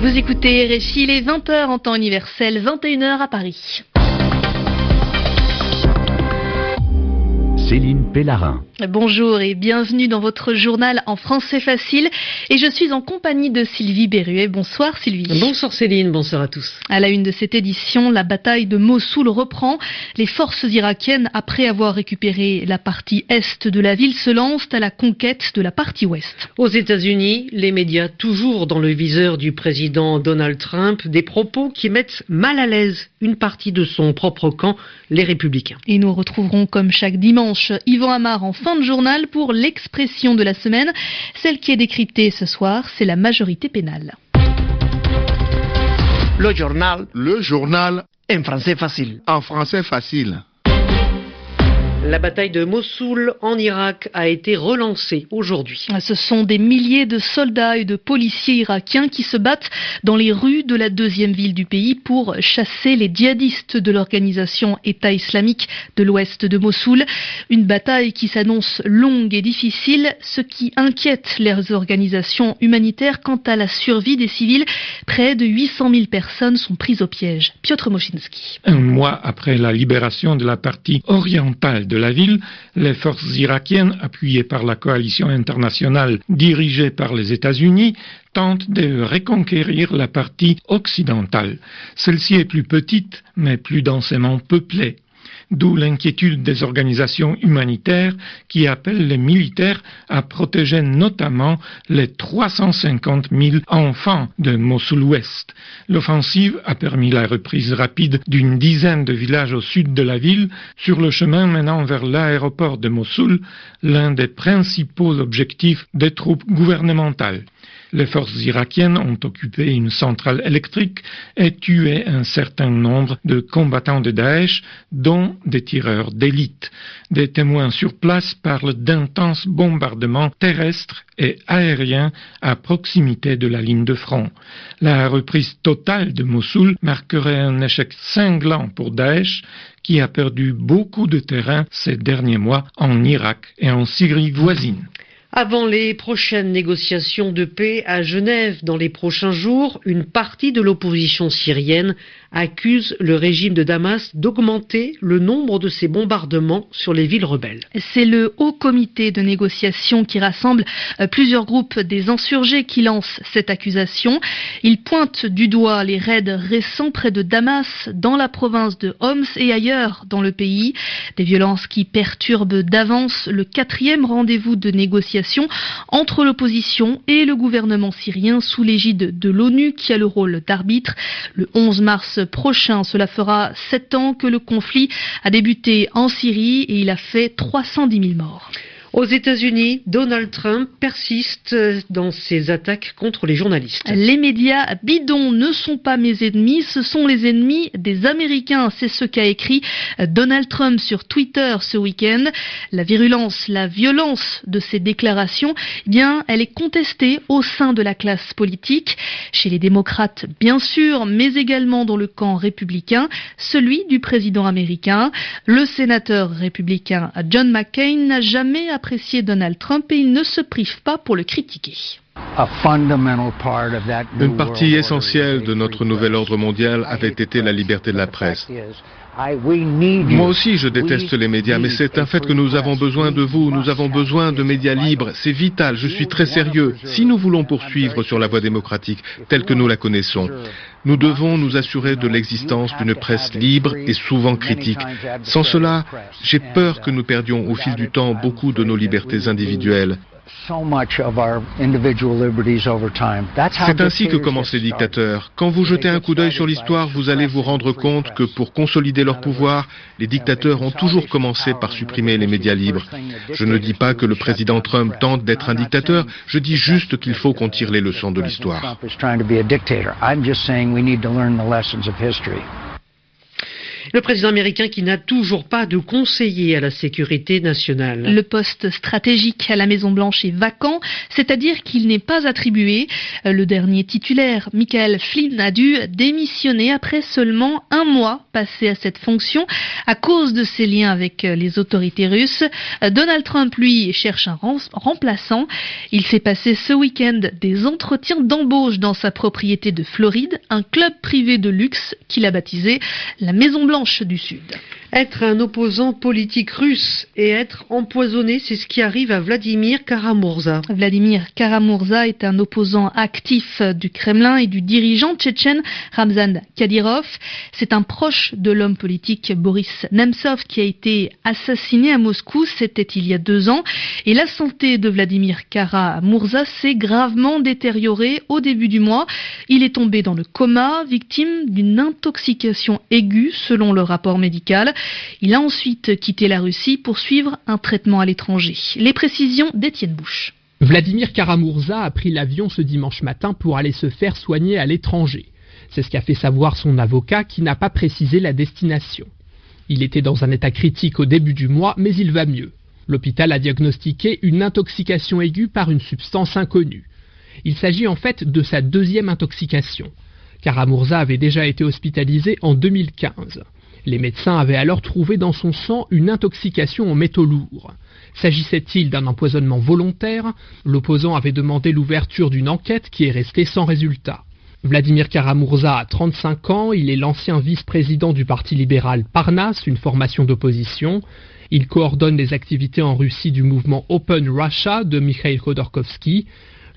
Vous écoutez Réchi, les 20h en temps universel, 21h à Paris. Céline Pellarin. Bonjour et bienvenue dans votre journal en français facile. Et je suis en compagnie de Sylvie Berruet. Bonsoir Sylvie. Bonsoir Céline, bonsoir à tous. À la une de cette édition, la bataille de Mossoul reprend. Les forces irakiennes, après avoir récupéré la partie est de la ville, se lancent à la conquête de la partie ouest. Aux États-Unis, les médias, toujours dans le viseur du président Donald Trump, des propos qui mettent mal à l'aise une partie de son propre camp, les républicains. Et nous retrouverons comme chaque dimanche Yvan Amar en fin de journal pour l'expression de la semaine. Celle qui est décryptée ce soir, c'est la majorité pénale. Le journal. Le journal. En français facile. En français facile. La bataille de Mossoul en Irak a été relancée aujourd'hui. Ce sont des milliers de soldats et de policiers irakiens qui se battent dans les rues de la deuxième ville du pays pour chasser les djihadistes de l'organisation État islamique de l'ouest de Mossoul. Une bataille qui s'annonce longue et difficile, ce qui inquiète les organisations humanitaires quant à la survie des civils. Près de 800 000 personnes sont prises au piège. Piotr Moshinsky. Un mois après la libération de la partie orientale de la ville, les forces irakiennes, appuyées par la coalition internationale dirigée par les États-Unis, tentent de reconquérir la partie occidentale. Celle-ci est plus petite, mais plus densément peuplée d'où l'inquiétude des organisations humanitaires qui appellent les militaires à protéger notamment les 350 000 enfants de Mossoul-Ouest. L'offensive a permis la reprise rapide d'une dizaine de villages au sud de la ville sur le chemin menant vers l'aéroport de Mossoul, l'un des principaux objectifs des troupes gouvernementales. Les forces irakiennes ont occupé une centrale électrique et tué un certain nombre de combattants de Daesh, dont des tireurs d'élite. Des témoins sur place parlent d'intenses bombardements terrestres et aériens à proximité de la ligne de front. La reprise totale de Mossoul marquerait un échec cinglant pour Daesh, qui a perdu beaucoup de terrain ces derniers mois en Irak et en Syrie voisine. Avant les prochaines négociations de paix à Genève dans les prochains jours, une partie de l'opposition syrienne accuse le régime de Damas d'augmenter le nombre de ses bombardements sur les villes rebelles. C'est le haut comité de négociation qui rassemble euh, plusieurs groupes des insurgés qui lancent cette accusation. Il pointe du doigt les raids récents près de Damas, dans la province de Homs et ailleurs dans le pays. Des violences qui perturbent d'avance le quatrième rendez-vous de négociation entre l'opposition et le gouvernement syrien sous l'égide de l'ONU qui a le rôle d'arbitre. Le 11 mars prochain. Cela fera sept ans que le conflit a débuté en Syrie et il a fait 310 000 morts. Aux États-Unis, Donald Trump persiste dans ses attaques contre les journalistes. Les médias bidons ne sont pas mes ennemis, ce sont les ennemis des Américains. C'est ce qu'a écrit Donald Trump sur Twitter ce week-end. La virulence, la violence de ces déclarations, eh bien, elle est contestée au sein de la classe politique, chez les démocrates bien sûr, mais également dans le camp républicain, celui du président américain. Le sénateur républicain John McCain n'a jamais apprécié Donald Trump et il ne se prive pas pour le critiquer. Une partie essentielle de notre nouvel ordre mondial avait été la liberté de la presse. Moi aussi, je déteste les médias, mais c'est un fait que nous avons besoin de vous, nous avons besoin de médias libres, c'est vital, je suis très sérieux. Si nous voulons poursuivre sur la voie démocratique telle que nous la connaissons, nous devons nous assurer de l'existence d'une presse libre et souvent critique. Sans cela, j'ai peur que nous perdions au fil du temps beaucoup de nos libertés individuelles. C'est ainsi que commencent les dictateurs. Quand vous jetez un coup d'œil sur l'histoire, vous allez vous rendre compte que pour consolider leur pouvoir, les dictateurs ont toujours commencé par supprimer les médias libres. Je ne dis pas que le président Trump tente d'être un dictateur, je dis juste qu'il faut qu'on tire les leçons de l'histoire. Le président américain qui n'a toujours pas de conseiller à la sécurité nationale. Le poste stratégique à la Maison-Blanche est vacant, c'est-à-dire qu'il n'est pas attribué. Le dernier titulaire, Michael Flynn, a dû démissionner après seulement un mois passé à cette fonction à cause de ses liens avec les autorités russes. Donald Trump, lui, cherche un remplaçant. Il s'est passé ce week-end des entretiens d'embauche dans sa propriété de Floride, un club privé de luxe qu'il a baptisé la Maison Blanche du Sud. Être un opposant politique russe et être empoisonné, c'est ce qui arrive à Vladimir Karamurza. Vladimir Karamurza est un opposant actif du Kremlin et du dirigeant tchétchène Ramzan Kadyrov. C'est un proche de l'homme politique Boris Nemtsov qui a été assassiné à Moscou, c'était il y a deux ans. Et la santé de Vladimir Karamurza s'est gravement détériorée au début du mois. Il est tombé dans le coma, victime d'une intoxication aiguë selon le rapport médical. Il a ensuite quitté la Russie pour suivre un traitement à l'étranger. Les précisions d'Étienne Bouche. Vladimir Karamurza a pris l'avion ce dimanche matin pour aller se faire soigner à l'étranger. C'est ce qu'a fait savoir son avocat qui n'a pas précisé la destination. Il était dans un état critique au début du mois, mais il va mieux. L'hôpital a diagnostiqué une intoxication aiguë par une substance inconnue. Il s'agit en fait de sa deuxième intoxication. Karamurza avait déjà été hospitalisé en 2015. Les médecins avaient alors trouvé dans son sang une intoxication en métaux lourds. S'agissait-il d'un empoisonnement volontaire? L'opposant avait demandé l'ouverture d'une enquête qui est restée sans résultat. Vladimir Karamurza a 35 ans, il est l'ancien vice-président du Parti libéral Parnas, une formation d'opposition. Il coordonne les activités en Russie du mouvement Open Russia de Mikhail Khodorkovsky.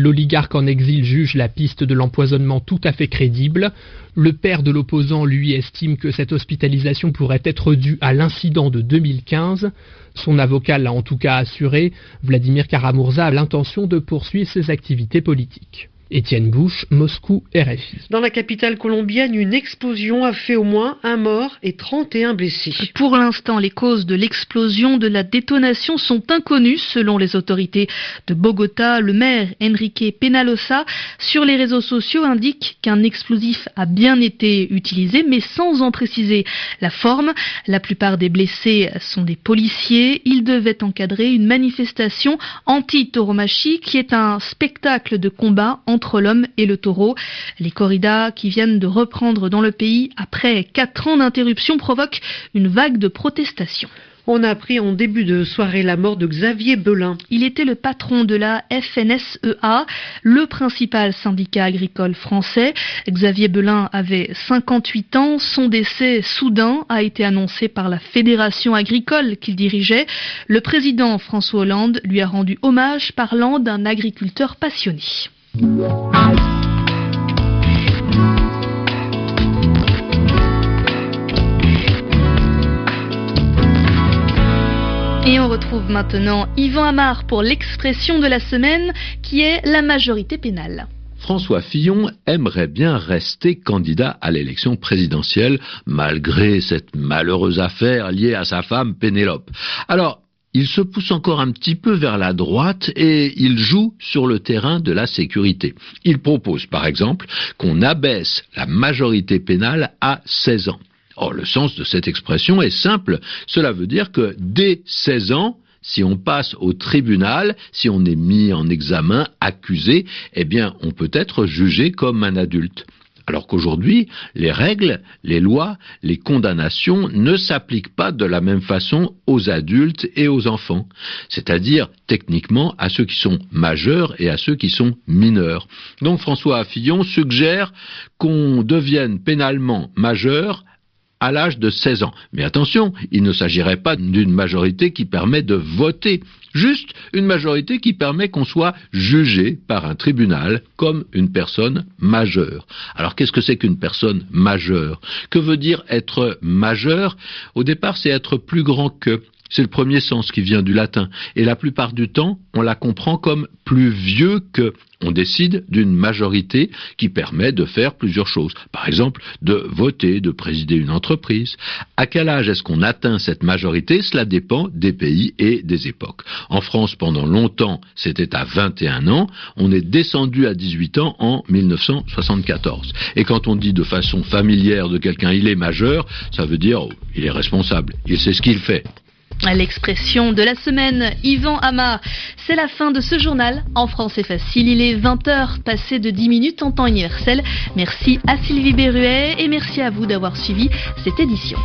L'oligarque en exil juge la piste de l'empoisonnement tout à fait crédible. Le père de l'opposant, lui, estime que cette hospitalisation pourrait être due à l'incident de 2015. Son avocat l'a en tout cas assuré. Vladimir Karamurza a l'intention de poursuivre ses activités politiques. Étienne Bouche, Moscou, RFI. Dans la capitale colombienne, une explosion a fait au moins un mort et 31 blessés. Pour l'instant, les causes de l'explosion de la détonation sont inconnues selon les autorités de Bogota. Le maire Enrique Penalosa sur les réseaux sociaux indique qu'un explosif a bien été utilisé mais sans en préciser la forme. La plupart des blessés sont des policiers. Ils devaient encadrer une manifestation anti-tauromachie qui est un spectacle de combat en entre l'homme et le taureau. Les corridas qui viennent de reprendre dans le pays après quatre ans d'interruption provoquent une vague de protestations. On a appris en début de soirée la mort de Xavier Belin. Il était le patron de la FNSEA, le principal syndicat agricole français. Xavier Belin avait 58 ans. Son décès soudain a été annoncé par la fédération agricole qu'il dirigeait. Le président François Hollande lui a rendu hommage parlant d'un agriculteur passionné. Et on retrouve maintenant Yvan Amar pour l'expression de la semaine qui est la majorité pénale. François Fillon aimerait bien rester candidat à l'élection présidentielle malgré cette malheureuse affaire liée à sa femme Pénélope. Alors, il se pousse encore un petit peu vers la droite et il joue sur le terrain de la sécurité. Il propose par exemple qu'on abaisse la majorité pénale à 16 ans. Or, le sens de cette expression est simple. Cela veut dire que dès 16 ans, si on passe au tribunal, si on est mis en examen, accusé, eh bien, on peut être jugé comme un adulte. Alors qu'aujourd'hui, les règles, les lois, les condamnations ne s'appliquent pas de la même façon aux adultes et aux enfants, c'est-à-dire techniquement à ceux qui sont majeurs et à ceux qui sont mineurs. Donc François Fillon suggère qu'on devienne pénalement majeur à l'âge de 16 ans. Mais attention, il ne s'agirait pas d'une majorité qui permet de voter, juste une majorité qui permet qu'on soit jugé par un tribunal comme une personne majeure. Alors qu'est-ce que c'est qu'une personne majeure? Que veut dire être majeur? Au départ, c'est être plus grand que c'est le premier sens qui vient du latin. Et la plupart du temps, on la comprend comme plus vieux que. On décide d'une majorité qui permet de faire plusieurs choses. Par exemple, de voter, de présider une entreprise. À quel âge est-ce qu'on atteint cette majorité? Cela dépend des pays et des époques. En France, pendant longtemps, c'était à 21 ans. On est descendu à 18 ans en 1974. Et quand on dit de façon familière de quelqu'un il est majeur, ça veut dire oh, il est responsable, il sait ce qu'il fait. L'expression de la semaine, Yvan Amar. C'est la fin de ce journal. En français facile, il est 20h, passé de 10 minutes en temps universel. Merci à Sylvie Berruet et merci à vous d'avoir suivi cette édition.